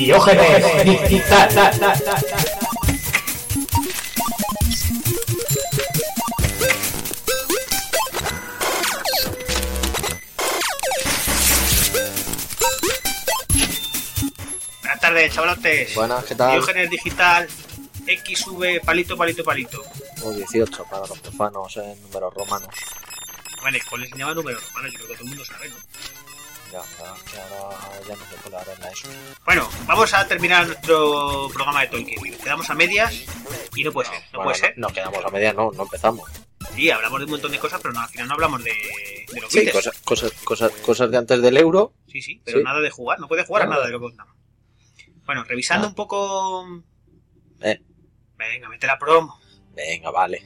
Diógenes Digital. Buenas tardes, chavalotes. Buenas, ¿qué tal? Diógenes Digital, XV, palito, palito, palito. O 18 para los profanos en números romanos. Vale, pues les llama número romano, yo creo que todo el mundo sabe, ¿no? Ya, ya, ya, ahora ya no se puede hablar en la ESO. Bueno, vamos a terminar nuestro programa de Tolkien. Quedamos a medias y no puede ser, no Bueno, puede ser. Nos quedamos a media, no, no empezamos. Sí, hablamos de un montón de cosas, pero no, al final no hablamos de, de los Sí, cosas, cosas, cosas, cosas de antes del euro. Sí, sí, pero Sí. nada de jugar, no puede jugar a nada de lo que contamos. Bueno, revisando Ah. un poco... Eh, Venga, mete la promo. venga, vale.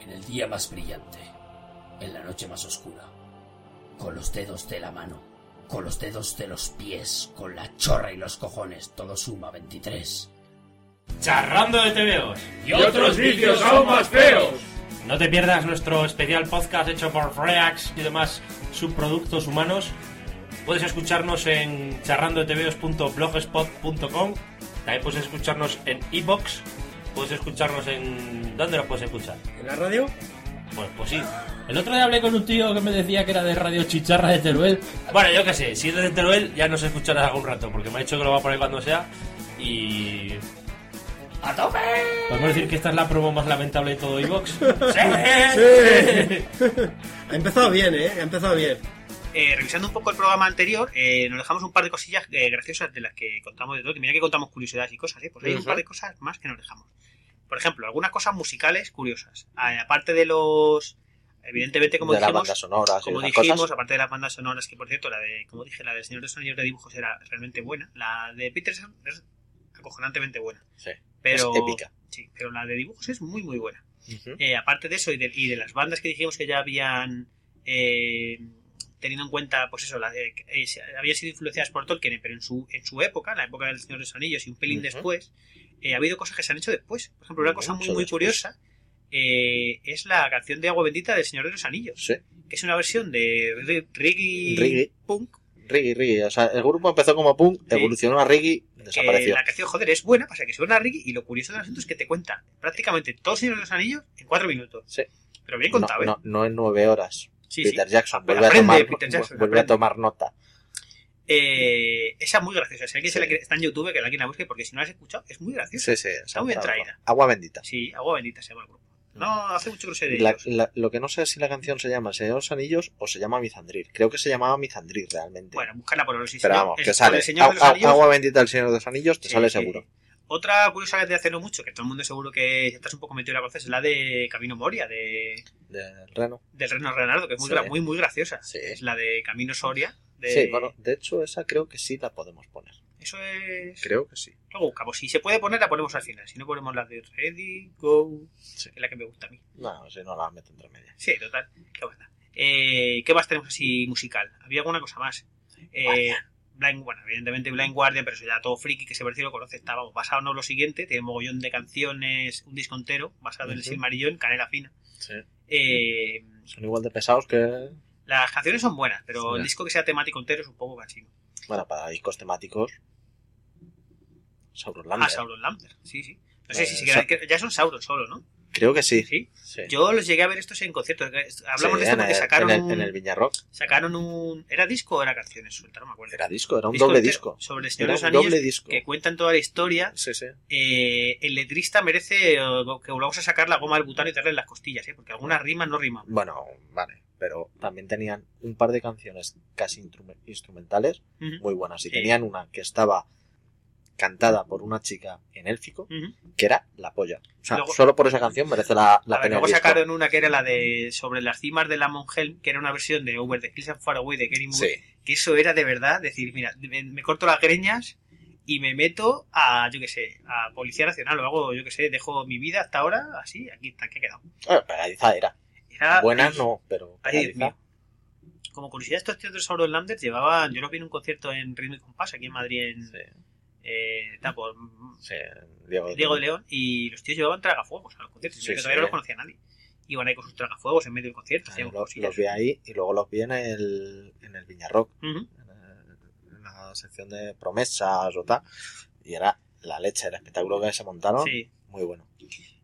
En el día más brillante, en la noche más oscura, con los dedos de la mano, con los dedos de los pies, con la chorra y los cojones, todo suma 23. Charrando de TVOs. Y otros vicios aún más feos. No te pierdas nuestro especial podcast hecho por Freax y demás subproductos humanos. Puedes escucharnos en charrandodeteveos.blogspot.com. También puedes escucharnos en iBox. Puedes escucharnos en. ¿Dónde nos puedes escuchar? ¿En la radio? Pues, pues sí. El otro día hablé con un tío que me decía que era de Radio Chicharra de Teruel. Bueno, yo qué sé, si eres de Teruel ya nos escucharás algún rato, porque me ha dicho que lo va a poner cuando sea. Y. ¡A tope! ¿Podemos decir que esta es la promo más lamentable de todo iBox? ¡Sí! Ha empezado bien, ¿eh? Ha empezado bien. Eh, revisando un poco el programa anterior, eh, nos dejamos un par de cosillas eh, graciosas de las que contamos de Tolkien. Mira que contamos curiosidades y cosas, ¿eh? Pues hay un par de cosas más que nos dejamos. Por ejemplo, algunas cosas musicales curiosas. Aparte de los... Evidentemente, como de las dijimos... bandas sonoras Como dijimos, cosas. aparte de las bandas sonoras, que por cierto, la de, como dije, la del Señor de los Anillos de Dibujos era realmente buena. La de Peterson es acojonantemente buena. Sí. Pero, Es épica. Sí, pero la de dibujos es muy, muy buena. Eh, aparte de eso y de, y de las bandas que dijimos que ya habían eh, teniendo en cuenta, pues eso, la, eh, eh, habían sido influenciadas por Tolkien, pero en su, en su época, en la época del Señor de los Anillos y un pelín después, eh, ha habido cosas que se han hecho después. Por ejemplo, una cosa muy, muy curiosa eh, es la canción de Agua Bendita del Señor de los Anillos, Sí. que es una versión de re- reggae, Reggae. punk, Riggy, Riggy. O sea, el grupo empezó como punk, Sí. evolucionó a Riggy, que desapareció. la canción, joder, es buena, pasa que suena a reggae y lo curioso del asunto es que te cuenta prácticamente todo el Señor de los Anillos en cuatro minutos. Sí. Pero bien No, contado, ¿eh? no, no en nueve horas. Sí, Peter sí. Jackson a aprende, tomar, Peter Jackson, vuelve a tomar nota. Eh, esa es muy graciosa. Si alguien se Sí. la quiere- está en YouTube, que alguien la busque, porque si no la has escuchado, es muy graciosa. Sí, sí. Está muy bien traída. Agua bendita. Sí, Agua Bendita se llama el grupo. No, hace mucho que no sé de La- ellos. la- lo que no sé es si la canción se llama El Señor de los Anillos o se llama Mizandrir. Creo que se llamaba Mizandrir realmente. Bueno, búscala por los Pero vamos, el- que sale. El Agua- bendita del Señor de los Anillos te Sí, sale sí. seguro. Otra curiosa de hace no mucho, que todo el mundo seguro que estás un poco metido en la conoces, es la de Camino Moria, de, Del Reno. del Reno Renardo, que es muy, Sí. muy, muy graciosa. Es la de Camino Soria. De... Sí, bueno, de hecho esa creo que sí la podemos poner. Eso es. Creo que sí. Luego buscamos. Si se puede poner, la ponemos al final. Si no, ponemos la de Ready, Go. Sí. Que es la que me gusta a mí. No, si no la meto entre medias. Sí, total. Qué. Eh, ¿Qué más tenemos así musical? Había alguna cosa más. Eh, Blind, bueno, evidentemente Blind Guardian, pero eso ya todo friki que se parece lo conoce. Está vamos, basado no lo siguiente, tiene mogollón de canciones, un disco entero basado en el Ujú. Silmarillion, canela fina. Sí. Eh, Son igual de pesados que. Las canciones son buenas, pero Sí. el disco que sea temático entero es un poco cansino. Bueno, para discos temáticos. Sauron Lander. Ah, Sauron Lambert, sí, sí. No sé Eh, si siquiera- Sa- que- ya son Sauron solo, ¿no? Creo que sí. Sí. Sí. Yo los llegué a ver estos en conciertos. Hablamos Sí, de esto porque el- sacaron en el, en el. Sacaron un. ¿Era disco o era canciones sueltas? No me acuerdo. Era disco, era un Disco doble disco. Sobre el Señor de los Anillos. doble disco. Que cuentan toda la historia. Sí, sí. Eh, el letrista merece eh, que volvamos a sacar la goma del butano y darle en las costillas, ¿eh? porque algunas rimas no riman. Bueno, vale. Pero también tenían un par de canciones casi instrume- instrumentales muy buenas. Y Sí. tenían una que estaba cantada por una chica en élfico, que era la polla. O sea, Luego- solo por esa canción merece la, la A ver, pena. el luego sacaron una que era la de sobre las cimas de la Monhelm, que era una versión de Over the Hills and Far Away de Kenny Moore, Sí. que eso era de verdad decir, mira, me, me corto las greñas y me meto a, yo qué sé, a Policía Nacional o algo, yo qué sé, dejo mi vida hasta ahora así, aquí está, aquí ha quedado. Bueno, pegadiza era. Era, Buena ay, no, pero ay. Como curiosidad, estos tíos de Sauron Landers llevaban, yo los vi en un concierto en Ritmo y Compás, aquí en Madrid, en, Sí, eh, sí, Diego, Diego de León, y los tíos llevaban tragafuegos a los conciertos, Sí, que todavía no los conocía nadie. Iban ahí con sus tragafuegos en medio del concierto, Ah, hacían los, los vi ahí y luego los vi en el, en el Viña Rock. Ujú. en la sección de promesas o tal. Y era la leche, el espectáculo que se montaron. Sí. Muy bueno.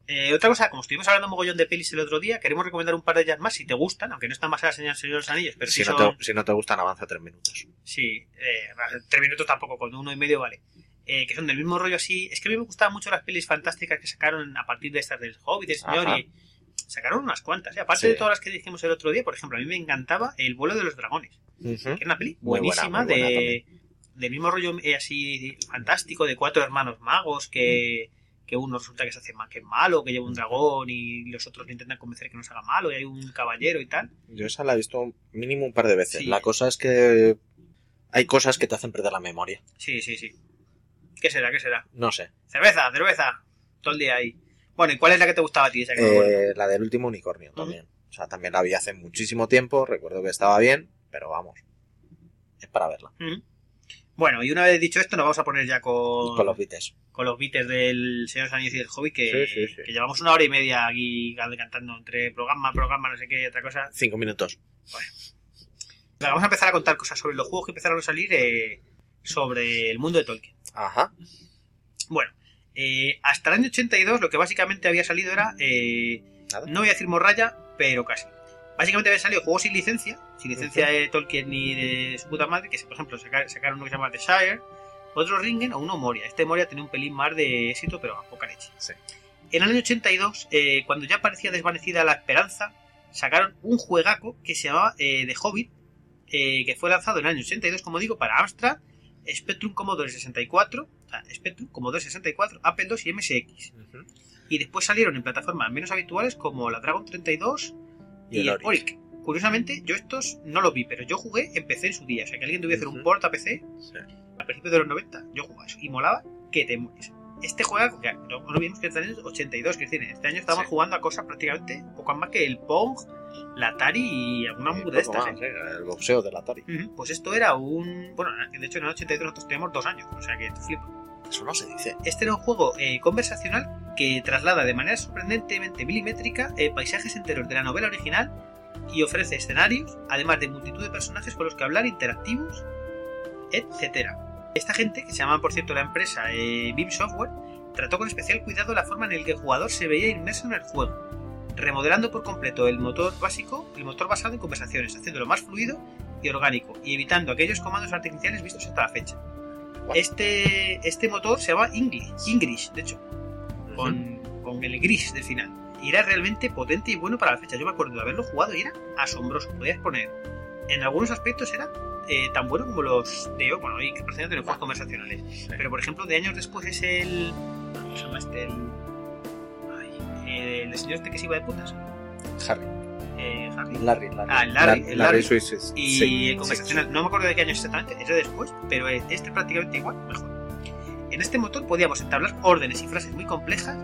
Eh, otra cosa, como estuvimos hablando mogollón de pelis el otro día, queremos recomendar un par de ellas más si te gustan, aunque no están basadas en el Señor de los Anillos, pero si, sí no son... te, si no te gustan, avanza tres minutos. Sí, eh, tres minutos tampoco, con uno y medio vale. Eh, que son del mismo rollo así. Es que a mí me gustaban mucho las pelis fantásticas que sacaron a partir de estas del Hobbit, del Señor, Ajá. y sacaron unas cuantas. Y aparte Sí. de todas las que dijimos el otro día, por ejemplo, a mí me encantaba El vuelo de los dragones, que era una peli Muy buenísima buena de del mismo rollo eh, así fantástico de cuatro hermanos magos que, que uno resulta que se hace más que es malo, que lleva un dragón y los otros le intentan convencer que no se haga malo y hay un caballero y tal. Yo esa la he visto mínimo un par de veces. Sí. La cosa es que hay cosas que te hacen perder la memoria. Sí, sí, sí. ¿Qué será? ¿Qué será? No sé. Cerveza, cerveza. Todo el día ahí. Bueno, ¿y cuál es la que te gustaba a ti? Esa que? Eh, la del último unicornio también. O sea, también la vi hace muchísimo tiempo. Recuerdo que estaba bien, pero vamos. Es para verla. Ujú. Bueno, y una vez dicho esto, nos vamos a poner ya con, Con los beats. con los beats del Señor Anillos y del Hobbit, que, Sí, sí, sí. que llevamos una hora y media aquí cantando entre programa, programa, no sé qué y otra cosa. Cinco minutos. Venga, Vamos a empezar a contar cosas sobre los juegos que empezaron a salir eh, sobre el mundo de Tolkien. Ajá. Bueno, eh, hasta el año 82 lo que básicamente había salido era, eh, no voy a decir morralla, pero casi. Básicamente habían salido juegos sin licencia, sin licencia de Tolkien ni de su puta madre, que por ejemplo saca- sacaron uno que se llama The Shire, otro Ringen o uno Moria. Este Moria tenía un pelín más de éxito, pero a poca leche. Sí. En el año 82, eh, cuando ya parecía desvanecida la esperanza, sacaron un juegaco que se llamaba eh, The Hobbit, eh, que fue lanzado en el año 82, como digo, para Amstrad, Spectrum Commodore 64, o sea, Spectrum Commodore 64, Apple II y MSX. Y después salieron en plataformas menos habituales como la Dragon 32 Y y, el el Oric. Oric. Curiosamente, yo estos no los vi, pero yo jugué en PC en su día. O sea, que alguien tuviera que hacer un port a PC Sí. a principios de los 90, yo jugaba eso. Y molaba que te mueres. Este juego, que no, no vimos que está en el 82, que es decir, este año estábamos Sí. jugando a cosas prácticamente poco más que el Pong, la Atari y alguna mugre de estas. más, ¿eh? ¿eh? El boxeo del Atari. Ujú, Pues esto era un. Bueno, de hecho en el 82 nosotros teníamos dos años, o sea que te flipo. Eso no se dice. Este era un juego eh, conversacional que traslada de manera sorprendentemente milimétrica eh, paisajes enteros de la novela original y ofrece escenarios, además de multitud de personajes con los que hablar, interactivos, etcétera. Esta gente, que se llama por cierto la empresa eh, Software, trató con especial cuidado la forma en la que el jugador se veía inmerso en el juego, remodelando por completo el motor básico, el motor basado en conversaciones, haciéndolo más fluido y orgánico, y evitando aquellos comandos artificiales vistos hasta la fecha. Este, este motor se llama English, English de hecho, con, con el gris del final. Y era realmente potente y bueno para la fecha. Yo me acuerdo de haberlo jugado y era asombroso. Podías poner, en algunos aspectos era eh, tan bueno como los de hoy, bueno, hoy que parecen tener juegos conversacionales. Pero por ejemplo, de años después es el. ¿Cómo se llama este? El, ay, el señor este que se iba de putas. Harry. Eh, Harry. Larry, Larry. Ah, el Larry, La- el Larry. Swiss. Y Sí, el conversacional, no me acuerdo de qué año exactamente, es de después, pero este es prácticamente igual, mejor. En este motor podíamos entablar órdenes y frases muy complejas,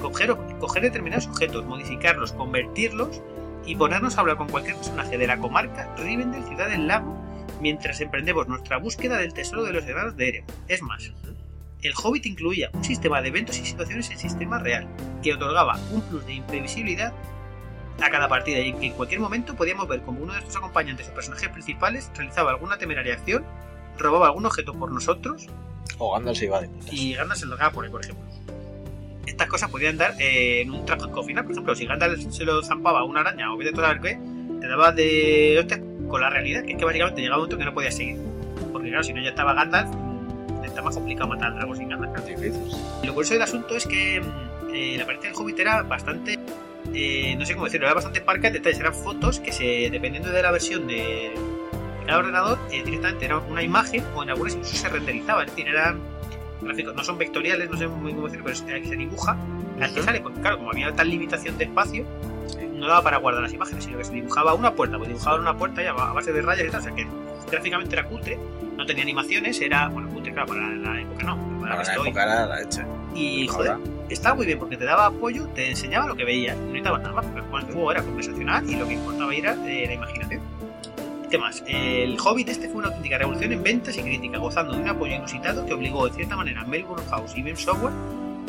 coger, coger determinados objetos, modificarlos, convertirlos y ponernos a hablar con cualquier personaje de la comarca Rivendell, Ciudad del Lago, mientras emprendemos nuestra búsqueda del tesoro de los hermanos de Erem. Es más, el Hobbit incluía un sistema de eventos y situaciones en sistema real, que otorgaba un plus de imprevisibilidad a cada partida y que en cualquier momento podíamos ver como uno de nuestros acompañantes o personajes principales realizaba alguna temeraria acción, robaba algún objeto por nosotros O Gandalf se iba de putas. y Gandalf se lo daba por él, por ejemplo. Estas cosas podían dar eh, en un trágico final, por ejemplo, si Gandalf se lo zampaba a una araña o vete toda la qué, te daba de hostias con la realidad, que es que básicamente llegaba un momento que no podías seguir. Porque claro, si no ya estaba Gandalf, mm, está más complicado matar al dragón sin Gandalf. claro. Lo curioso del asunto es que mm, eh, la apariencia del Hobbit era bastante. Eh, no sé cómo decirlo, era bastante parca detalles. Eran fotos que, se dependiendo de la versión de, cada ordenador, eh, directamente era una imagen o en algunas incluso se renderizaba. Es decir, eran gráficos, no son vectoriales, no sé muy cómo decirlo, pero se dibuja. Al que sale, porque claro, como había tal limitación de espacio, no daba para guardar las imágenes, sino que se dibujaba una puerta, pues dibujaban una puerta ya a base de rayas y tal, o sea que gráficamente era cutre, no tenía animaciones, era, bueno, cutre, claro, para la época no, para Para la la época era la hecha. Y joder, Ahora, estaba muy bien porque te daba apoyo, te enseñaba lo que veías, no necesitabas nada más, porque como el juego era conversacional y lo que importaba era eh, la imaginación. ¿Qué más? El Hobbit este fue una auténtica revolución en ventas y crítica, gozando de un apoyo inusitado que obligó de cierta manera a Melbourne House y Beam Software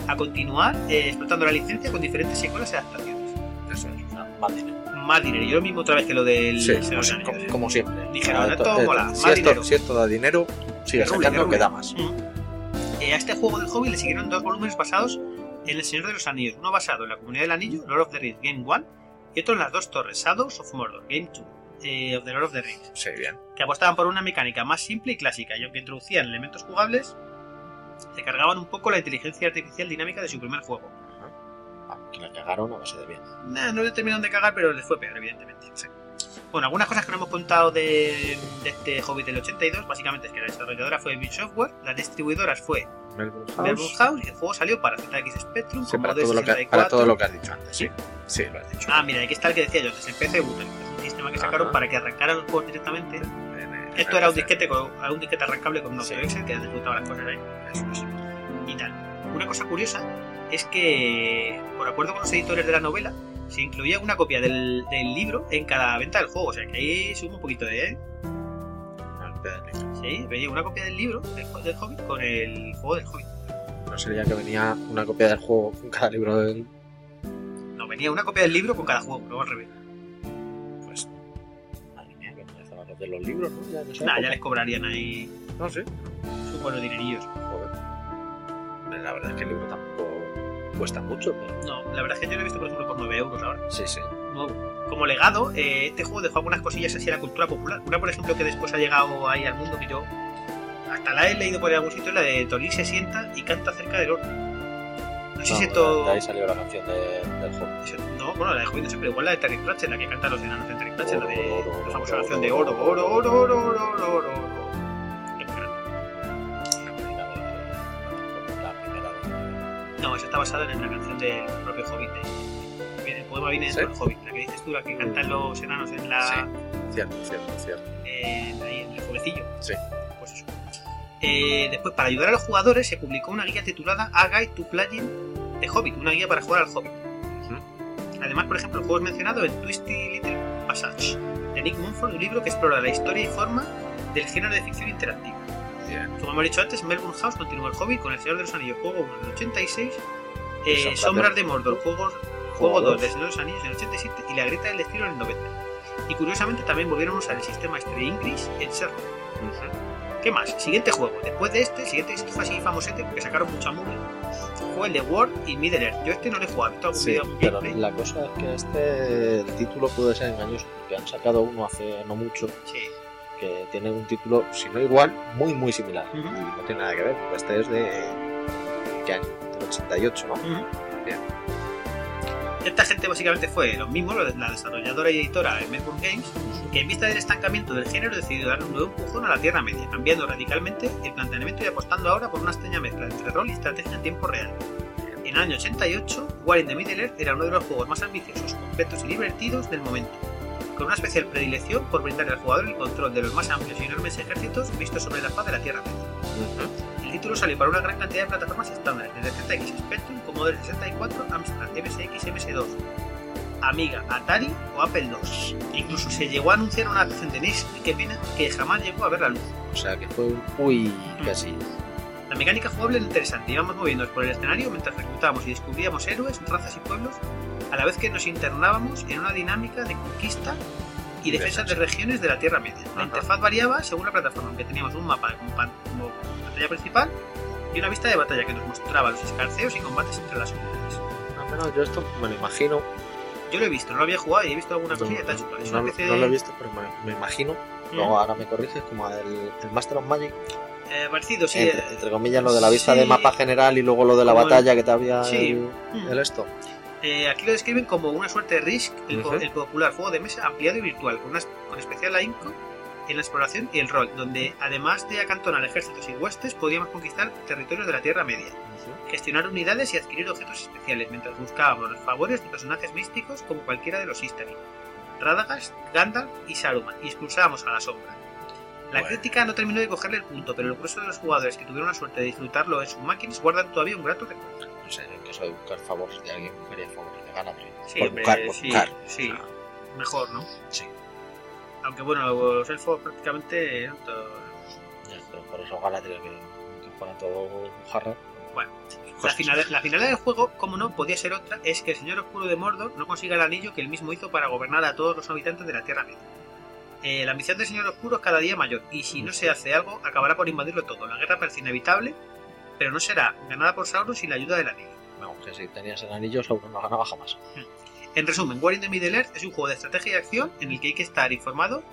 a continuar eh, explotando la licencia con diferentes secuelas y adaptaciones. eso es. o sea, más dinero. más dinero. Y lo mismo otra vez que lo del Sí, como, Anillos. como siempre. Dijeron, Ah, esto to- eh, mola, más si, esto, dinero. si esto da dinero, sigue sacando que da más. Mm. Eh, a este juego del Hobbit le siguieron dos volúmenes basados El Señor de los Anillos. Uno basado en la Comunidad del Anillo, Lord of the Rings Game 1, y otro en las dos torres, Shadows of Mordor Game 2, eh, of the Lord of the Rings. Sí, bien. que apostaban por una mecánica más simple y clásica, y aunque introducían elementos jugables, se cargaban un poco la inteligencia artificial dinámica de su primer juego. Ah, que la cagaron a base de bien. Nah, no le terminaron de cagar, pero les fue peor, evidentemente. Bueno, algunas cosas que no hemos contado de, de este Hobbit del 82, básicamente es que la desarrolladora fue Bit Software, las distribuidoras fue Melbourne Melbourne House, y el juego salió para ZX Spectrum, Sí, para todo, lo que, 64. para todo lo que has dicho antes, sí. Sí, lo has dicho. Ah, mira, aquí está el que decía yo antes, el PC Button, un sistema que sacaron Ajá. para que arrancaran los juegos directamente. En- en- Esto en era un disquete, con, un disquete arrancable con un Sí. Excel que ejecutaba las cosas ahí. Eso es. y tal. Una cosa curiosa es que, por acuerdo con los editores de la novela, se incluía una copia del, del libro en cada venta del juego. O sea que ahí suma un poquito de. ¿eh? Sí, venía una copia del libro del, del Hobbit con el juego del Hobbit. No sería que venía una copia del juego con cada libro del. No, venía una copia del libro con cada juego, luego al revés. Pues. Madre mía, que empezaban a hacer los libros, ¿no? Ya, Nah, ya les cobrarían ahí No sé. sus buenos dinerillos. Joder. La verdad es que el libro tampoco cuesta mucho, pero. No, la verdad es que yo lo he visto, por ejemplo, por 9 euros ahora. Sí, sí. nuevo. Como legado, eh, este juego dejó algunas cosillas así a la cultura popular. Una, por ejemplo, que después ha llegado ahí al mundo que yo hasta la he leído por algún sitio, la de Tolín se sienta y canta cerca del horno. No sé si No, esto... de ahí salió la canción de- del juego. eso- No, bueno, la de Hobbit no sé, pero igual la de Terry Pratchett, la que cantan los enanos de Terry Pratchett, la de Oro, oro, la famosa oro, canción de oro, oro, oro, oro, oro, oro, oro, No, esa está basada en la canción del propio Hobbit. de- El poema viene ¿Sí? del Hobbit, la que dices tú, la que cantan los enanos en la... Sí. Cierto, cierto, cierto. en, ahí en el jueguecillo. Sí. Pues eso. Eh, después, para ayudar a los jugadores, se publicó una guía titulada A Guide to Playing de Hobbit, una guía para jugar al Hobbit. Además, por ejemplo, el juego es mencionado en Twisty Little Passage de Nick Mumford, un libro que explora la historia y forma del género de ficción interactiva. Como hemos dicho antes, Melbourne House continuó el Hobbit con El Señor de los Anillos, juego 1 del 86, eh, Sombras de- Mordor, juego, Juego juego 2 dos. del Señor de los Anillos en el 87 y La Grieta del Destino en el 90. Y curiosamente también volvieron a usar el sistema este de en Sherlock. ¿Qué más? Siguiente juego. Después de este, el siguiente fue así famosete porque sacaron mucha mugre. Fue el de War y Middle Earth. Yo este no lo he jugado, he visto algún Sí, algún pero gameplay. la cosa es que este el título puede ser engañoso porque han sacado uno hace no mucho Sí. Que tiene un título, si no igual, muy muy similar Ujú. y no tiene nada que ver porque este es de ¿qué año? Del 88, ¿no? Ujú. Bien. Esta gente básicamente fue lo mismo, lo de- la desarrolladora y editora de Melbourne Games, que en vista del estancamiento del género decidió darle un nuevo empujón a la Tierra Media, cambiando radicalmente el planteamiento y apostando ahora por una extraña mezcla entre rol y estrategia en tiempo real. En el año 88, War in the Middle Earth era uno de los juegos más ambiciosos, completos y divertidos del momento, con una especial predilección por brindarle al jugador el control de los más amplios y enormes ejércitos vistos sobre la faz de la Tierra Media. El título salió para una gran cantidad de plataformas estándares, desde ZX Spectrum, Commodore 64, Amstrad, MSX, MS2, Amiga, Atari o Apple II. Incluso se llegó a anunciar una adaptación de NES, qué pena, que jamás llegó a ver la luz. O sea que fue un uy casi. La mecánica jugable era interesante, íbamos moviéndonos por el escenario mientras reclutábamos y descubríamos héroes, razas y pueblos, a la vez que nos internábamos en una dinámica de conquista y defensa de regiones de la Tierra Media. La Ajá. interfaz variaba según la plataforma, aunque teníamos un mapa como, pan- como batalla principal y una vista de batalla que nos mostraba los escarceos y combates entre las unidades. Al menos yo esto me lo imagino. Yo lo he visto, no lo había jugado y he visto alguna cosilla no, especie no de... lo he visto, pero me, me imagino. Mm. Luego ahora me corriges como el, el Master of Magic. Eh, parecido, sí. entre, eh, entre comillas, lo de la vista sí. de mapa general y luego lo de la Como el- batalla que te había Sí. el, Mm. el esto. Eh, aquí lo describen como una suerte de Risk, el, popular juego de mesa ampliado y virtual, con, una, con especial ahínco en la exploración y el rol, donde además de acantonar ejércitos y huestes, podíamos conquistar territorios de la Tierra Media, gestionar unidades y adquirir objetos especiales, mientras buscábamos los favores de personajes místicos como cualquiera de los Istari, Radagast, Gandalf y Saruman, y expulsábamos a la sombra. La Bueno. crítica no terminó de cogerle el punto, pero el grueso de los jugadores que tuvieron la suerte de disfrutarlo en sus máquinas guardan todavía un grato recuerdo. No sé, en caso de buscar favores de alguien, buscaría favores de Galadriel. Sí, por buscar, por sí, buscar. sí. O sea, Mejor, ¿no? sí. Aunque bueno, los elfos prácticamente. todos- Ya, pero por eso Galadriel que, que pone todo jarra. Bueno, La, cosas. final, la finalidad del juego, como no podía ser otra, es que el Señor Oscuro de Mordor no consiga el anillo que él mismo hizo para gobernar a todos los habitantes de la Tierra Media. Eh, la ambición del Señor Oscuro es cada día mayor, y si no se hace algo, acabará por invadirlo todo. La guerra parece inevitable, pero no será ganada por Sauron sin la ayuda del anillo. Vamos, que si tenías el anillo, Sauron no ganaba jamás. En resumen, War in the Middle Earth es un juego de estrategia y acción en el que hay que estar informado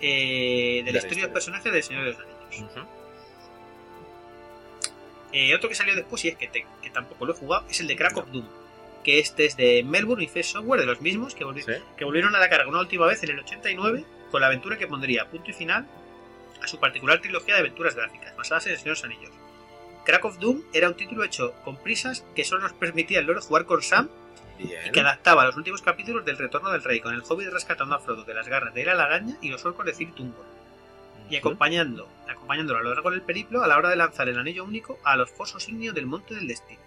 eh, de De la historia historia. del personaje del Señor de los Anillos. Eh, otro que salió después, y es que, te- que tampoco lo he jugado, es el de Crack of Doom. Que este es de Melbourne y First Software, de los mismos, que, volvi- Sí. que volvieron a la carga una última vez en el 89 con la aventura que pondría punto y final a su particular trilogía de aventuras gráficas, basadas en el Señor de los Anillos. Crack of Doom era un título hecho con prisas que solo nos permitía el lore jugar con Sam Bien. y que adaptaba los últimos capítulos del Retorno del Rey, con el hobbit rescatando a Frodo de las garras de la lagaña y los orcos de Cir Tungor, y acompañando, acompañándolo a lo largo del periplo a la hora de lanzar el anillo único a los fosos ignios del Monte del Destino.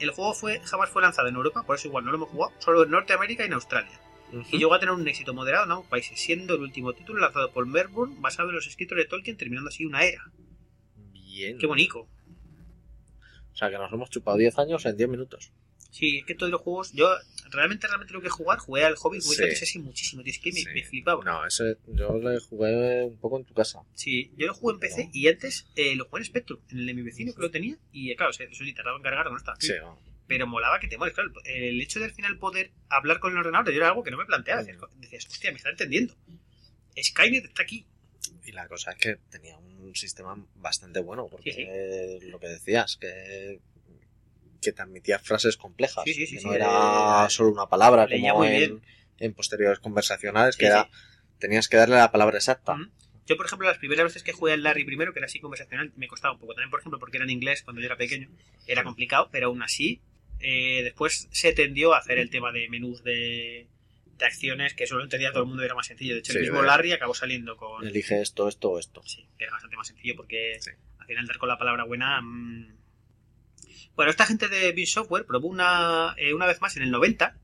El juego fue, jamás fue lanzado en Europa, por eso igual no lo hemos jugado, solo en Norteamérica y en Australia, y llegó a tener un éxito moderado en ambos países, siendo el último título lanzado por Melbourne basado en los escritos de Tolkien, terminando así una era. Bien. ¡Qué bonito! O sea, que nos hemos chupado 10 años en 10 minutos. Sí, es que todos los juegos, yo realmente, realmente lo que jugar, jugué al Hobbit, jugué Sí. antes ese muchísimo, tío, es que me, Sí. me flipaba. No, ese yo le jugué un poco en tu casa. Sí, yo lo jugué en PC No. y antes eh, lo jugué en Spectrum, en el de mi vecino que lo tenía, y eh, claro, eso sí tardaba en cargar, no estaba. Sí, no. Pero molaba que te mueres, claro. El hecho de al final poder hablar con el ordenador yo era algo que no me planteaba. Decías, decías, hostia, me está entendiendo. Skynet está aquí. Y la cosa es que tenía un sistema bastante bueno, porque Sí, lo que decías, que, que te admitía frases complejas. Sí, que no era solo una palabra como muy en, bien. en posteriores conversacionales, que era, tenías que darle la palabra exacta. Yo, por ejemplo, las primeras veces que jugué al Larry primero, que era así conversacional, me costaba un poco. También, por ejemplo, porque era en inglés cuando yo era pequeño, era complicado, pero aún así, eh, después se tendió a hacer el tema de menús de, de acciones, que eso lo entendía todo el mundo y era más sencillo. De hecho, el mismo Larry acabó saliendo con. Elige esto, esto o esto. Sí, que era bastante más sencillo porque Sí. al final dar con la palabra buena. mm. Bueno, esta gente de Beam Software probó una, eh, una vez más en el 90,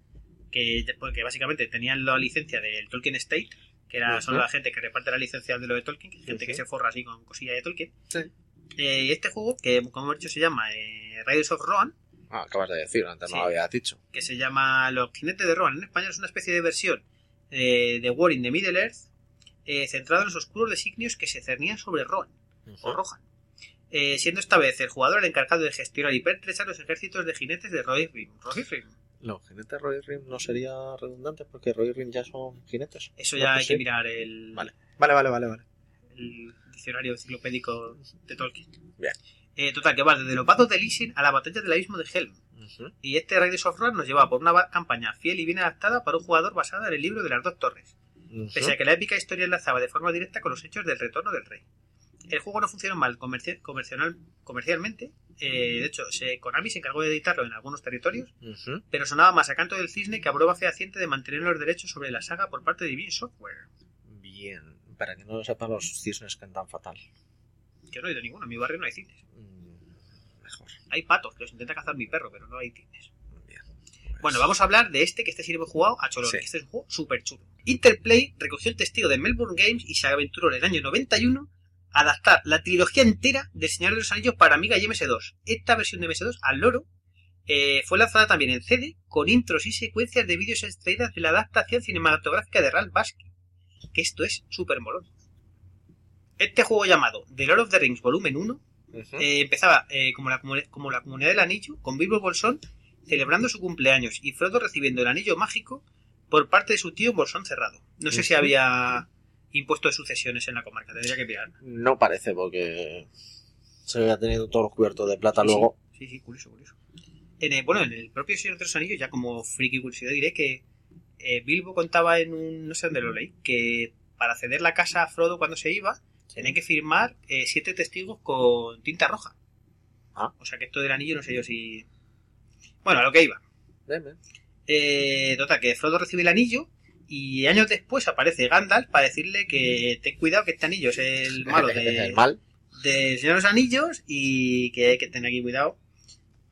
que, que básicamente tenían la licencia del Tolkien State, que era Ujú. solo la gente que reparte la licencia de lo de Tolkien, que es gente que se forra así con cosillas de Tolkien. Sí. Eh, y este juego, que como hemos dicho se llama eh, Riders of Rohan, Ah, acabas de decir, antes Sí. no lo había dicho. que se llama Los Jinetes de Rohan en español, es una especie de versión eh, de War in the Middle Earth, eh, centrado en los oscuros designios que se cernían sobre Rohan. o Rohan. Eh, siendo esta vez el jugador el encargado de gestionar y pertrechar los ejércitos de jinetes de Rohirrim. Rohirrim. Los jinetes Roy Rim no sería redundante porque Roy Rim ya son jinetes. Eso No, ya pues hay sí. que mirar el, Vale. Vale, vale, vale, vale. el diccionario enciclopédico de Tolkien. Bien. Eh, total, que va desde los vados de Lysin a la batalla del abismo de Helm. Y este Raiders of Rohan nos lleva por una campaña fiel y bien adaptada para un jugador basada en el libro de las dos torres. Pese a que la épica historia enlazaba de forma directa con los hechos del retorno del rey. El juego no funcionó mal comerci- comercial- comercialmente, eh, de hecho, se, Konami se encargó de editarlo en algunos territorios, pero sonaba más a canto del cisne que a prueba fehaciente de mantener los derechos sobre la saga por parte de Beam Software. Bien. Para que no lo sepan, los cisnes cantan fatal. Que no he oído ninguno, en mi barrio no hay cisnes. Mm, Mejor. Hay patos, que los intenta cazar mi perro, pero no hay cisnes. Bien. Bueno, vamos a hablar de este, que este he jugado a Cholón, Sí. este es un juego súper chulo. Interplay recogió el testigo de Melbourne Games y se aventuró en el año 91 a adaptar la trilogía entera del Señor de los Anillos para Amiga y MS2. Esta versión de MS2, al loro, eh, fue lanzada también en CD con intros y secuencias de vídeos extraídas de la adaptación cinematográfica de Ralph Baskin. Que esto es súper molón. Este juego llamado The Lord of the Rings Volumen 1 Ujú. eh, empezaba eh, como, la, como la comunidad del anillo, con Bilbo Bolsón celebrando su cumpleaños y Frodo recibiendo el anillo mágico por parte de su tío Bolsón Cerrado. No sé si había impuesto de sucesiones en la comarca, tendría que mirar. No parece porque se había tenido todos los cubiertos de plata Sí, luego. Sí, sí, curioso, curioso. En el- bueno, en el propio Señor de los Anillos, ya como friki curiosidad, diré que eh, Bilbo contaba en un. no sé dónde lo leí, que para ceder la casa a Frodo cuando se iba, tenían que firmar eh, siete testigos con tinta roja. Ah. O sea que esto del anillo no sé yo si. Bueno, a lo que iba. Eh, total, que Frodo recibe el anillo y años después aparece Gandalf para decirle que ten cuidado que este anillo es el malo de, el mal. del Señor de los Anillos y que hay que tener aquí cuidado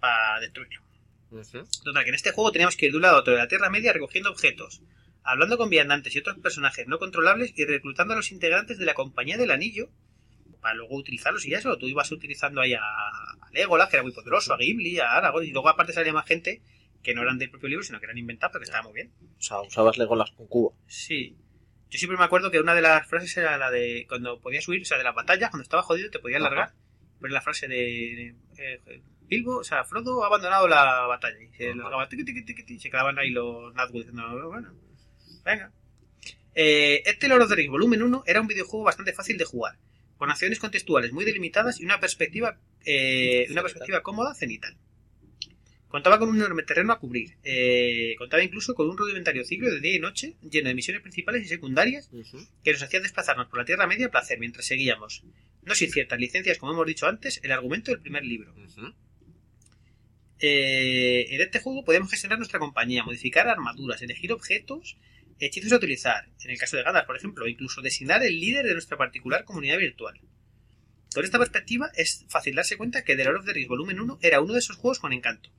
para destruirlo. Total, que en este juego teníamos que ir de un lado a otro de la Tierra Media recogiendo objetos, hablando con viandantes y otros personajes no controlables y reclutando a los integrantes de la Compañía del Anillo para luego utilizarlos y eso. Tú ibas utilizando ahí a, a Legolas, que era muy poderoso, a Gimli, a Aragorn, y luego aparte salía más gente que no eran del propio libro, sino que eran inventados, pero que estaba muy bien. O sea, usabas Legolas con cubo. Sí. Yo siempre me acuerdo que una de las frases era la de cuando podías huir, o sea, de las batallas, cuando estaba jodido te podías Ajá. largar. Pero la frase de eh, Bilbo, o sea, Frodo ha abandonado la batalla. Y se largaba, tiqui, se quedaban ahí los Nazgûl diciendo, bueno, venga. Eh, este Lord of the Rings Volumen 1 era un videojuego bastante fácil de jugar, con acciones contextuales muy delimitadas y una perspectiva, eh, una perspectiva cómoda cenital. Contaba con un enorme terreno a cubrir. eh, contaba incluso con un rudimentario ciclo de día y noche, lleno de misiones principales y secundarias que nos hacían desplazarnos por la Tierra Media a placer mientras seguíamos, no sin ciertas licencias, como hemos dicho antes, el argumento del primer libro. Eh, en este juego podemos gestionar nuestra compañía, modificar armaduras, elegir objetos, hechizos a utilizar, en el caso de Gandalf, por ejemplo, incluso designar el líder de nuestra particular comunidad virtual. Con esta perspectiva es fácil darse cuenta que The Lord of the Rings Volumen 1 era uno de esos juegos con encanto.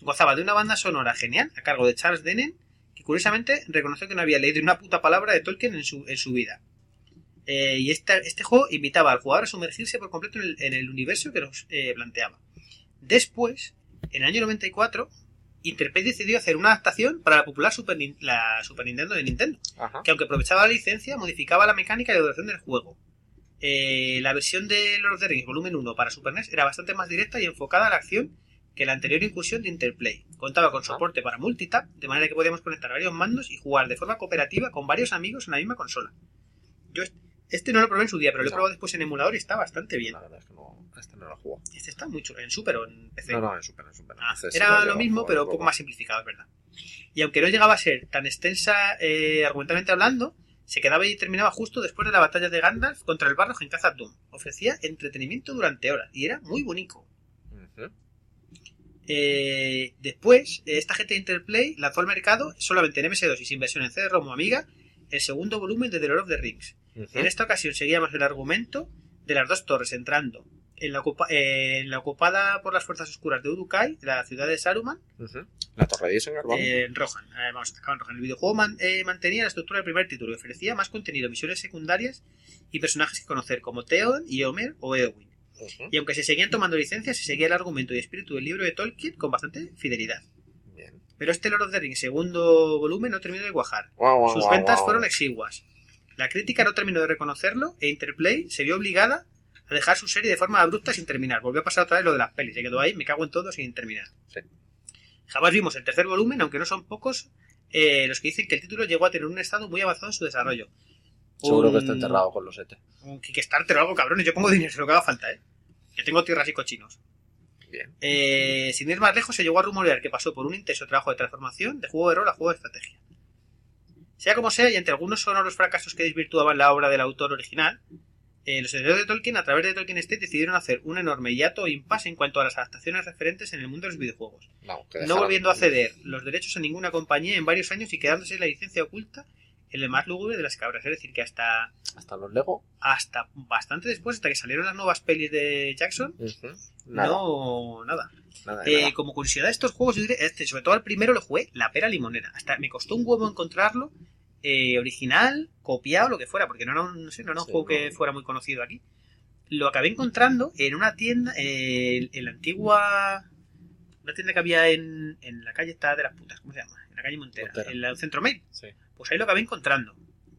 Gozaba de una banda sonora genial a cargo de Charles Denen, que curiosamente reconoció que no había leído una puta palabra de Tolkien en su, en su vida. Eh, y este juego invitaba al jugador a sumergirse por completo en el, en el universo que nos eh, planteaba. Después, en el año 94, Interplay decidió hacer una adaptación para la popular Super, la Super Nintendo de Nintendo, Ajá. que aunque aprovechaba la licencia, modificaba la mecánica y la duración del juego. Eh, la versión de Lord of the Rings Volumen 1 para Super NES era bastante más directa y enfocada a la acción que la anterior incursión de Interplay. Contaba con soporte para multitap, de manera que podíamos conectar varios mandos y jugar de forma cooperativa con varios amigos en la misma consola. Yo este no lo probé en su día, pero lo he No. probado después en emulador y está bastante bien. La verdad es que no, este no lo jugó. Este está muy chulo, en Super o en PC. No, no, en Super, en Super. Ah, Este era lo mismo, pero un poco. más simplificado, es verdad. Y aunque no llegaba a ser tan extensa eh, argumentalmente hablando, se quedaba y terminaba justo después de la batalla de Gandalf contra el Barrock en Khazad Dûm. Ofrecía entretenimiento durante horas y era muy bonito. Eh, después, esta gente de Interplay lanzó al mercado solamente en MS2 y sin versión en CD-ROM o Amiga el segundo volumen de The Lord of the Rings. En esta ocasión seguíamos el argumento de las dos torres entrando en la, ocupa- eh, en la ocupada por las fuerzas oscuras de Urukai, la ciudad de Saruman. La torre de Isengard, vamos. eh, en Rohan. Eh, vamos, en Rohan. El videojuego man- eh, mantenía la estructura del primer título y ofrecía más contenido, misiones secundarias y personajes que conocer como Theoden y Homer o Eowyn. Y aunque se seguían tomando licencias, se seguía el argumento y espíritu del libro de Tolkien con bastante fidelidad. Pero este Lord of the Rings segundo volumen no terminó de cuajar. Sus ventas fueron exiguas. La crítica no terminó de reconocerlo e Interplay se vio obligada a dejar su serie de forma abrupta sin terminar. Volvió a pasar otra vez lo de las pelis. Se quedó ahí, me cago en todo sin terminar. Sí. Jamás vimos el tercer volumen, aunque no son pocos eh, los que dicen que el título llegó a tener un estado muy avanzado en su desarrollo. Seguro Un- que está enterrado con los ET. Un Kickstarter o algo, cabrones. Yo pongo dinero, lo que haga falta, ¿eh? Que tengo tierras y cochinos. Bien. Eh, sin ir más lejos, se llegó a rumorear que pasó por un intenso trabajo de transformación de juego de rol a juego de estrategia. Sea como sea, y entre algunos sonoros fracasos que desvirtuaban la obra del autor original, eh, los herederos de Tolkien, a través de Tolkien Estate, decidieron hacer un enorme hiato o impasse en cuanto a las adaptaciones referentes en el mundo de los videojuegos, no dejaron- volviendo a ceder los derechos a ninguna compañía en varios años y quedándose la licencia oculta el más lúgubre de las cabras. Es decir, que hasta, Hasta los Lego. hasta bastante después, hasta que salieron las nuevas pelis de Jackson. Nada. no, nada. Eh, nada. como curiosidad de estos juegos, yo diré, este, sobre todo el primero lo jugué, la pera limonera. Hasta me costó un huevo encontrarlo, eh, original, copiado, lo que fuera, porque no era un, no sé, no era un Sí, juego que fuera muy conocido aquí. Lo acabé encontrando en una tienda, eh, en la antigua. Una tienda que había en, en la calle esta de las putas, ¿cómo se llama? En la calle Montera, Montera. en el centro mail. Sí. Pues ahí lo acabé encontrando.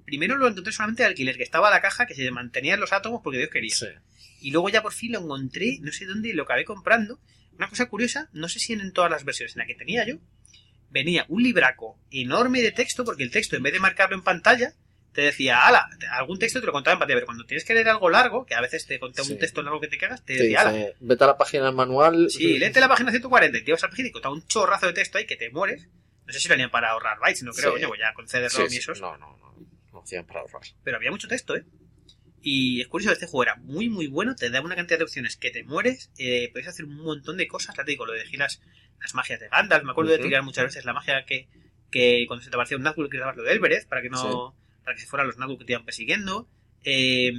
Primero lo encontré solamente de alquiler, que estaba la caja que se mantenía en los átomos porque Dios quería. Sí. Y luego ya por fin lo encontré, no sé dónde, y lo acabé comprando. Una cosa curiosa, no sé si en, todas las versiones en la que tenía yo, venía un libraco enorme de texto, porque el texto en vez de marcarlo en pantalla, te decía, ala, algún texto te lo contaba en pantalla, pero cuando tienes que leer algo largo, que a veces te conté Sí. un texto largo que te cagas, te Te decía, ala, vete a la página del manual. sí, léete la página 140 y te vas a la página y contaba un chorrazo de texto ahí que te mueres. No sé si lo harían para ahorrar bytes, no creo, Sí. coño, pues ya con CD-ROM Sí, y esos. No, no, no. No hacían para ahorrar. pero había mucho texto, ¿eh? Y es curioso, este juego era muy, muy bueno, te daba una cantidad de opciones que te mueres, eh, podías hacer un montón de cosas, ya te digo, lo de elegir las, las magias de Gandalf, me acuerdo de tirar muchas veces la magia que, que cuando se te aparecía un Nazgûl que lo de Elbereth, para que no, para que se fueran los Nazgûl que te iban persiguiendo, eh,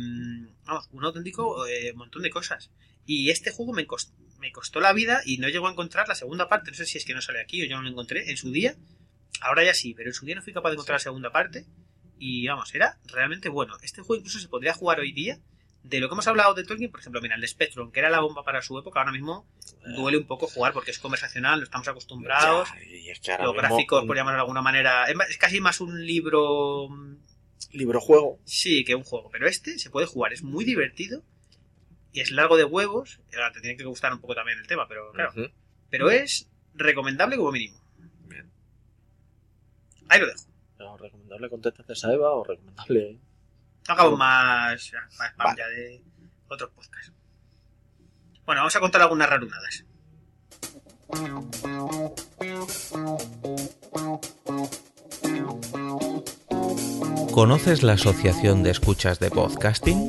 vamos, un auténtico eh, montón de cosas. Y este juego me costó, me costó la vida y no llegó a encontrar la segunda parte, no sé si es que no sale aquí o yo no lo encontré en su día, ahora ya sí, pero en su día no fui capaz de encontrar la segunda parte. Y vamos, era realmente bueno. Este juego incluso se podría jugar hoy día de lo que hemos hablado de Tolkien, por ejemplo, mira, el de Spectrum, que era la bomba para su época, ahora mismo duele un poco jugar porque es conversacional, no estamos acostumbrados. Ya, y es que Los gráficos, un por llamarlo de alguna manera, es, casi más un libro, libro juego. sí, que un juego. Pero este se puede jugar, es muy divertido y es largo de huevos. Ahora te tiene que gustar un poco también el tema, pero claro. Pero es recomendable como mínimo. Bien. Ahí lo dejo. No, ¿Recomendable con tetas de Saeva o recomendable? No acabo más, más spam Vale. ya de otros podcasts. Bueno, vamos a contar algunas rarunadas. ¿Conoces la Asociación de Escuchas de Podcasting?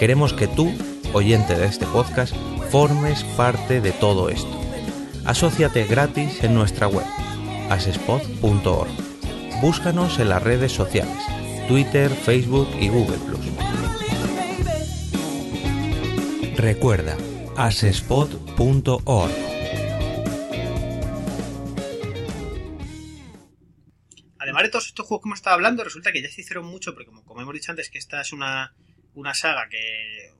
Queremos que tú, oyente de este podcast, formes parte de todo esto. Asociate gratis en nuestra web, asespod.org. Búscanos en las redes sociales, Twitter, Facebook y Google Recuerda, asespod.org. Además de todos estos juegos que hemos estado hablando, resulta que ya se hicieron mucho, porque como, como hemos dicho antes, que esta es una, una saga que,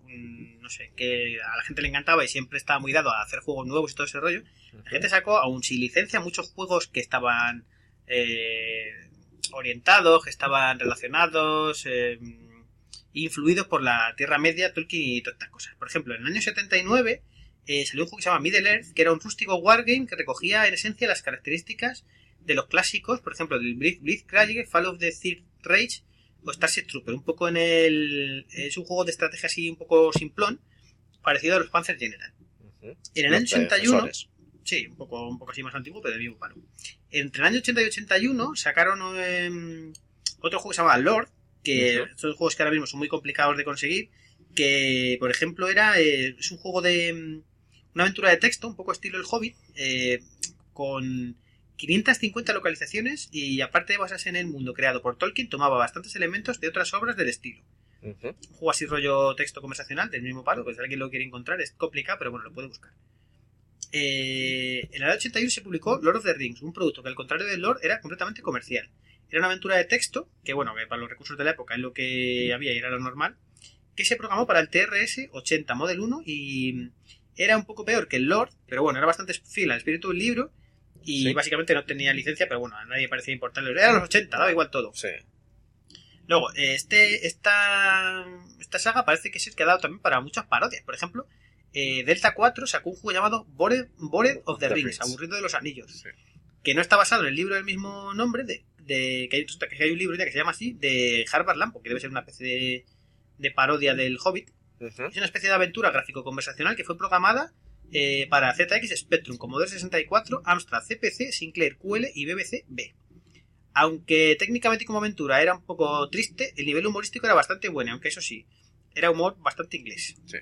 no sé, que a la gente le encantaba y siempre estaba muy dado a hacer juegos nuevos y todo ese rollo. La gente sacó, aún sin licencia, muchos juegos que estaban eh, orientados, que estaban relacionados, eh, influidos por la Tierra Media, Tolkien y todas estas cosas. Por ejemplo, en el año 79 eh, salió un juego que se llama Middle Earth, que era un rústico wargame que recogía en esencia las características de los clásicos, por ejemplo, del Blitz, Blitzkrieg, Fall of the Third Rage Starship Trooper. Un poco en el. Es un juego de estrategia así un poco simplón, parecido a los Panzer General. En el año Los 81, predecesores. sí, un poco, un poco así más antiguo, pero de mismo palo. Entre el año 80 y 81 sacaron em, otro juego que se llama Lord, que son juegos que ahora mismo son muy complicados de conseguir, que por ejemplo era eh, es un juego de em, una aventura de texto, un poco estilo El Hobbit, eh, con 550 localizaciones y aparte de basarse en el mundo creado por Tolkien, tomaba bastantes elementos de otras obras del estilo. Ujú. Un juego así rollo texto conversacional del mismo palo, que si alguien lo quiere encontrar es complicado, pero bueno, lo puede buscar. Eh, en el año 81 se publicó Lord of the Rings, un producto que al contrario del Lord era completamente comercial. Era una aventura de texto, que bueno, que para los recursos de la época es lo que había y era lo normal, que se programó para el TRS 80 Model 1 y era un poco peor que el Lord, pero bueno, era bastante fiel al espíritu del libro y Sí. básicamente no tenía licencia, pero bueno, a nadie parecía importarle. Eran los 80, daba igual todo. Sí. Luego, este, esta, esta saga parece que se ha dado también para muchas parodias. Por ejemplo, eh, Delta 4 sacó un juego llamado Bored, Bored of the, The Rings, aburrido de los anillos, Sí. que no está basado en el libro del mismo nombre, de, de- que, hay, resulta que hay un libro que se llama así, de Harvard Lampo, que debe ser una especie de, de parodia del Hobbit. Es una especie de aventura gráfico-conversacional que fue programada eh, para ZX Spectrum, Commodore 64, Amstrad CPC, Sinclair QL y BBC B. Aunque técnicamente como aventura era un poco triste, el nivel humorístico era bastante bueno, aunque eso sí, era humor bastante inglés. Sí.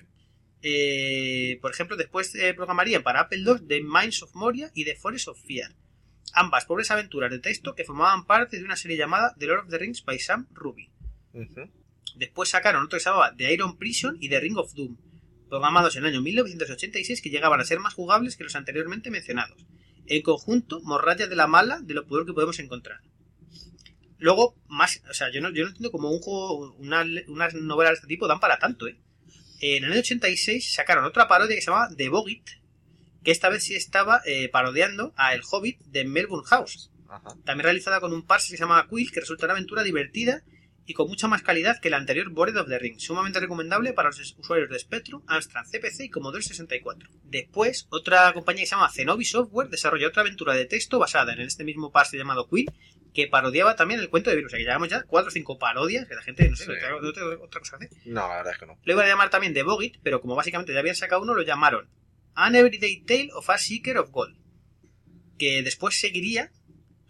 Eh, por ejemplo, después eh, programarían para Apple II The Minds of Moria y The Forest of Fear. Ambas pobres aventuras de texto que formaban parte de una serie llamada The Lord of the Rings by Sam Ruby. Después sacaron otro que se llamaba The Iron Prison y The Ring of Doom, programados en el año 1986 que llegaban a ser más jugables que los anteriormente mencionados. En conjunto, morralla de la mala de lo peor que podemos encontrar. Luego, más, o sea, yo no, yo no entiendo cómo un juego, una, unas novelas de este tipo dan para tanto, ¿eh? En el año 86 sacaron otra parodia que se llamaba The Boggit, que esta vez sí estaba eh, parodiando a El Hobbit de Melbourne House Ajá. también realizada con un parse que se llama Quill, que resulta una aventura divertida y con mucha más calidad que la anterior Bored of the Ring, sumamente recomendable para los usuarios de Spectrum, Amstrad CPC y Commodore 64. Después, otra compañía que se llama Zenobi Software desarrolló otra aventura de texto basada en este mismo parse llamado Quill, que parodiaba también el cuento de virus. O sea, que llevamos ya cuatro o cinco parodias que la gente, no sé, Sí. otra cosa que hacer. No, la verdad es que no. Lo iban a llamar también The Bogit, pero como básicamente ya habían sacado uno, lo llamaron An Everyday Tale of a Seeker of Gold. Que después seguiría,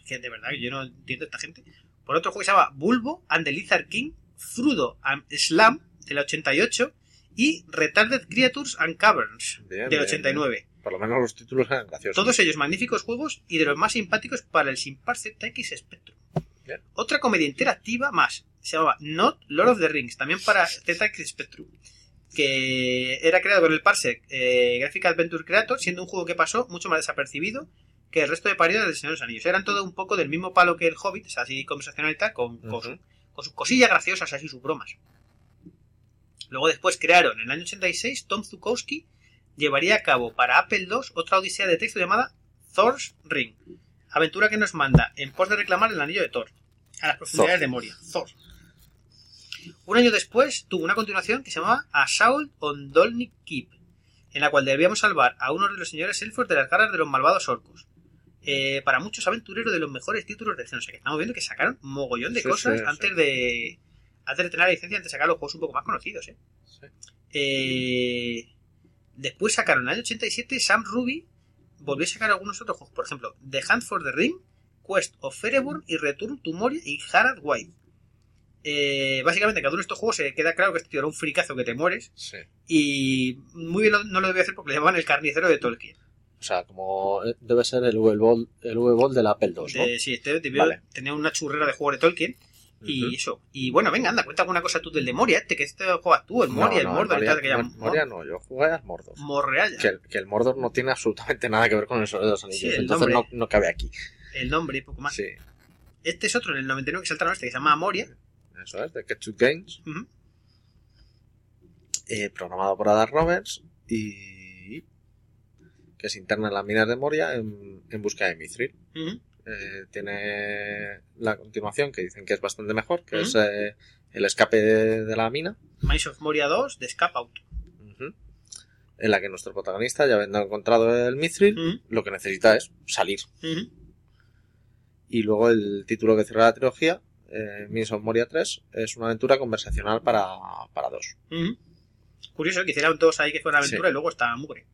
que de verdad yo no entiendo a esta gente, por otro juego que se llama Bulbo and the Lizard King Frudo and Slam del 88 y Retarded Creatures and Caverns Bien, del bien, 89. Por lo menos los títulos eran graciosos. Todos ellos magníficos juegos y de los más simpáticos para el Simparse TX Spectrum. Otra comedia interactiva más. Se llamaba Not Lord of the Rings, también para ZX Spectrum. Que era creado por el Parsec eh, Graphic Adventure Creator, siendo un juego que pasó mucho más desapercibido que el resto de parodias del Señor de los Anillos. Eran todo un poco del mismo palo que el Hobbit, o sea, así conversacional y tal, con, con, Ujú. su- con sus cosillas graciosas, así sus bromas. Luego después crearon, en el año 86, Tom Zukowski llevaría a cabo para Apple II otra odisea de texto llamada Thor's Ring, aventura que nos manda en pos de reclamar el anillo de Thor, a las profundidades Thor. de Moria. Thor. Un año después tuvo una continuación que se llamaba Assault on Dolnik Keep, en la cual debíamos salvar a uno de los señores elfos de las garras de los malvados orcos. Eh, para muchos aventureros de los mejores títulos de acción. O sea que estamos viendo que sacaron mogollón de Sí, cosas sí, antes sí. de antes de tener la licencia, antes de sacar los juegos un poco más conocidos. ¿eh? Sí. Eh, después sacaron en el año 87 Sam Ruby volvió a sacar algunos otros juegos, por ejemplo, The Hunt for the Ring, Quest of Ereburn y Return to Moria y Harald White. Eh, básicamente, cada uno de estos juegos se queda claro que este tío era un fricazo que te mueres Sí. y muy bien no lo debía hacer porque le llamaban el carnicero de Tolkien. O sea, como eh, debe ser el V-Ball el V-Ball del Apple II, ¿no? De- sí, este debió- Vale. tenía una churrera de juego de Tolkien y Ujú. eso. Y bueno, venga, anda, cuenta alguna cosa tú del de Moria, este que este juegas tú, el Moria, No, el no, Mordor y Moria, que ya Mor- Moria no, yo jugué al Mordor. Morrealla. Que el, que el Mordor no tiene absolutamente nada que ver con el Señor de los Anillos. Sí, el entonces no, nombre. no cabe aquí. El nombre y poco más. Sí, Este es otro en el 99 que saltaron este que se llama Moria. eso es, de Ketchup Games. Ujú. eh, programado por Adam Roberts y que se interna en las minas de Moria en, en busca de Mithril. Eh, tiene la continuación que dicen que es bastante mejor, que es eh, el escape de, de la mina, Mice of Moria 2 de Escape Out. En la que nuestro protagonista, ya habiendo encontrado el Mithril, lo que necesita es salir. Y luego el título que cierra la trilogía, eh, Miss of Moria 3, es una aventura conversacional para, para dos. Curioso que hicieran todos ahí que fuera una aventura Sí. y luego está mugre.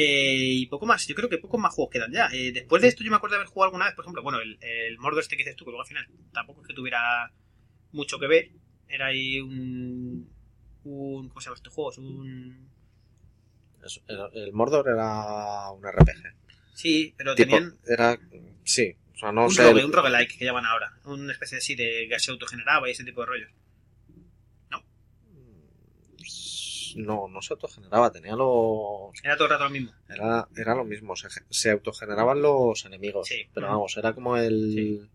Eh, y poco más, yo creo que pocos más juegos quedan ya. Eh, después de esto yo me acuerdo de haber jugado alguna vez, por ejemplo, bueno, el, el Mordor este que dices tú, que luego al final tampoco es que tuviera mucho que ver. Era ahí un... un ¿Cómo se llama este juego? Es un... El, el Mordor era un RPG. Sí, pero Tipo, tenían era, sí, o sea, no un, sé. rogue, el- un roguelike que llaman ahora. Una especie así de que se autogeneraba y ese tipo de rollos. No, no se autogeneraba, tenía los. Era todo el rato lo mismo. Era, era lo mismo, se, se autogeneraban los enemigos. Sí. Pero Ujú. vamos, era como el. Sí.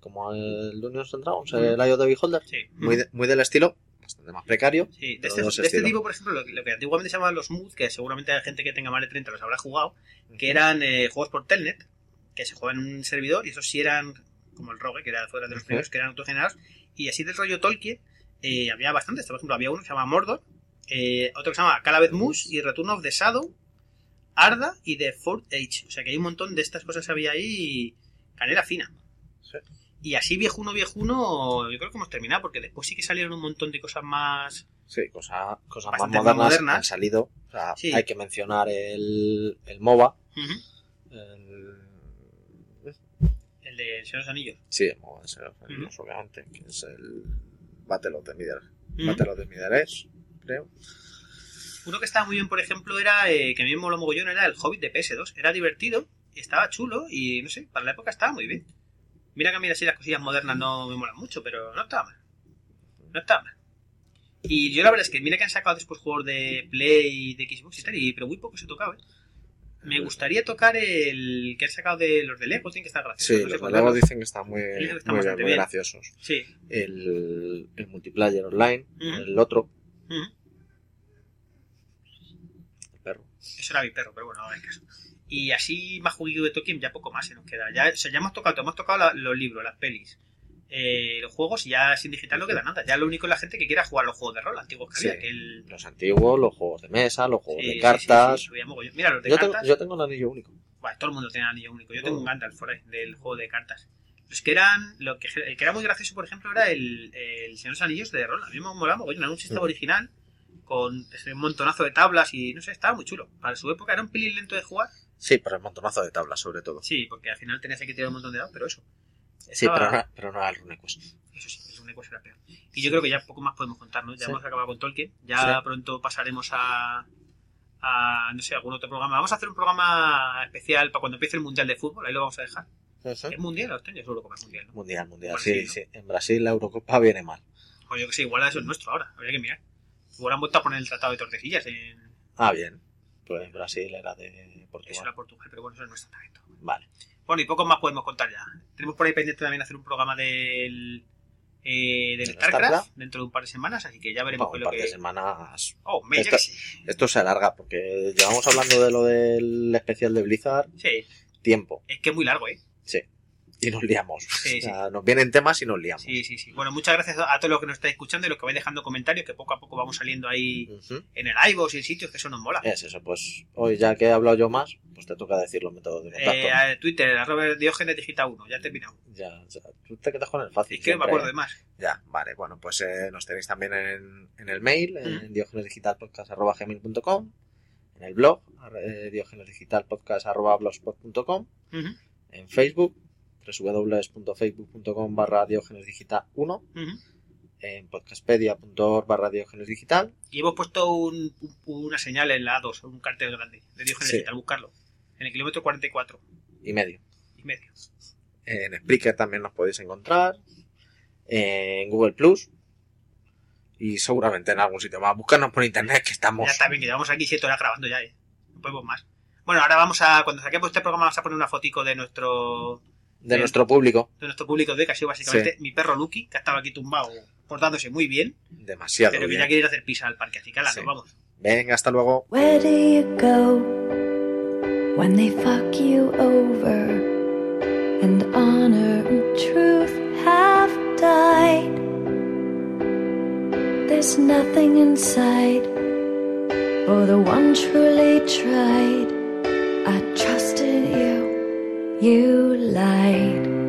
Como el Dungeons and Dragons, el Eye of the Beholder. Sí. Muy, de- muy del estilo, bastante más precario. Sí, de este, de este tipo, por ejemplo, lo, que- lo que antiguamente se llamaban los mood, que seguramente hay gente que tenga más de 30 los habrá jugado, que eran eh, juegos por Telnet, que se juegan en un servidor, y esos sí eran, como el Rogue, que era fuera de los primeros, que eran autogenerados, y así del rollo Tolkien, eh, había bastantes. Por ejemplo, había uno que se llama Mordor, eh, otro que se llama Calaved Moose y Return of the Shadow, Arda y The Fourth Age. O sea que hay un montón de estas cosas que había ahí, canela fina. Sí. Y así viejuno, viejuno, yo creo que hemos terminado, porque después sí que salieron un montón de cosas más... Sí, cosa- cosas más modernas, modernas. han salido. O sea, Sí. hay que mencionar el, el MOBA. Ujú. El, El de Señor de los Anillos. sí, el MOBA, ese, Ujú. obviamente, que es el Battle of the Middle, Ujú. Battle of the Middle East, creo. Uno que estaba muy bien, por ejemplo, era eh, que a mí me moló mogollón, era el Hobbit de PS2. Era divertido, estaba chulo y no sé, para la época estaba muy bien. Mira que a mí así las cosillas modernas no me molan mucho, pero no estaba mal. No estaba mal. Y yo la verdad es que mira que han sacado después juegos de Play y de Xbox y tal, y, pero muy poco se tocaba, ¿eh? Me gustaría tocar el que han sacado de los de Lego, tiene que estar gracioso. Sí, no los de Lego dicen que están muy, que están muy, muy bien. graciosos. Sí. El, el multiplayer online, el otro, El perro. Eso era mi perro, pero bueno, no hay caso. Y así más juguillo de Tolkien ya poco más se nos queda. Ya, o sea, ya hemos tocado, hemos tocado la- los libros, las pelis, eh, los juegos y ya sin digital no queda nada. Ya lo único es la gente que quiera jugar los juegos de rol antiguos que Sí. había. Que el, Los antiguos, los juegos de mesa, los juegos sí, de cartas. sí. Mira, los de yo, tengo, cartas. yo tengo el anillo único. Buah, todo el mundo tiene anillo único. Yo tengo Oh. un Gandalf del juego de cartas. Los que eran, lo que, el que era muy gracioso, por ejemplo, era el, el Señor de los Anillos de rol. A mí me molaba era un sistema original con ese montonazo de tablas y no sé, estaba muy chulo. Para su época era un pelín lento de jugar. Sí, pero el montonazo de tablas, sobre todo. Sí, porque al final tenías que tirar un montón de dados, pero eso. Sí, pero no, pero no era el RuneQuest. Eso sí, segunda igual será peor. Y yo creo que ya poco más podemos contar, ¿no? Ya Sí. hemos acabado con Tolkien, ya Sí. pronto pasaremos a, a, no sé, algún otro programa. Vamos a hacer un programa especial para cuando empiece el Mundial de Fútbol, ahí lo vamos a dejar. ¿Es Mundial o? Yo seguro que es Mundial, ¿no? Mundial, mundial. Pues sí, sí, sí. En Brasil la Eurocopa viene mal. O yo que sé, igual eso es nuestro ahora, habría que mirar. Igual han vuelto a poner el Tratado de Tordesillas en... Ah, bien. Pues Brasil era de Eso Portugal. era Portugal, pero bueno, eso es nuestro talento. Vale. Bueno, y poco más podemos contar ya. Tenemos por ahí pendiente también hacer un programa del, eh, del ¿Del StarCraft, StarCraft? dentro de un par de semanas, así que ya veremos qué un es lo par de que... semanas. Oh, me Esto- Esto se alarga porque llevamos hablando de lo del especial de Blizzard Sí, tiempo. es que es muy largo, ¿eh? Sí. Y nos liamos. Sí, O sea, Nos vienen temas y nos liamos. Sí, sí, sí. Bueno, muchas gracias a todos los que nos estáis escuchando y los que vais dejando comentarios, que poco a poco vamos saliendo ahí en el iVoox y en sitios que eso nos mola. Es eso, pues hoy ya que he hablado yo más, pues te toca decir los métodos de contacto. Eh, Twitter, arroba Diógenes Digita 1, ya he terminado. Ya, ya, tú te quedas con el fácil. Es que no me acuerdo ¿eh? de más. Ya, vale, bueno, pues eh, nos tenéis también en, en el mail, en diogenesdigitalpodcast.com, en el blog, eh, diogenesdigitalpodcast.blogspot.com, Ujú, en Facebook, www.facebook.com barra diogenesdigital 1, ujú. en podcastpedia.org barra diogenesdigital, Y hemos puesto un- un- una señal en la A2, un cartel grande de Diógenes Sí. Digital, buscarlo. En el kilómetro 44 y medio. y medio. En Spreaker también nos podéis encontrar, en Google Plus, y seguramente en algún sitio más. Buscarnos por internet que estamos... Ya está bien, que llevamos aquí 7 horas grabando ya, ¿eh? No podemos más. Bueno, ahora vamos a, cuando saquemos este programa, vamos a poner una fotico de nuestro de nuestro público. de nuestro público de que ha sido básicamente mi perro Lucky, que ha estado aquí tumbado portándose muy bien, Demasiado pero que ya quiere ir a hacer pisa al parque, así que Sí. nos vamos. Venga, hasta luego. Where do you go when they fuck you over and honor and truth have died? There's nothing inside for the one truly tried. I trusted you, you lied.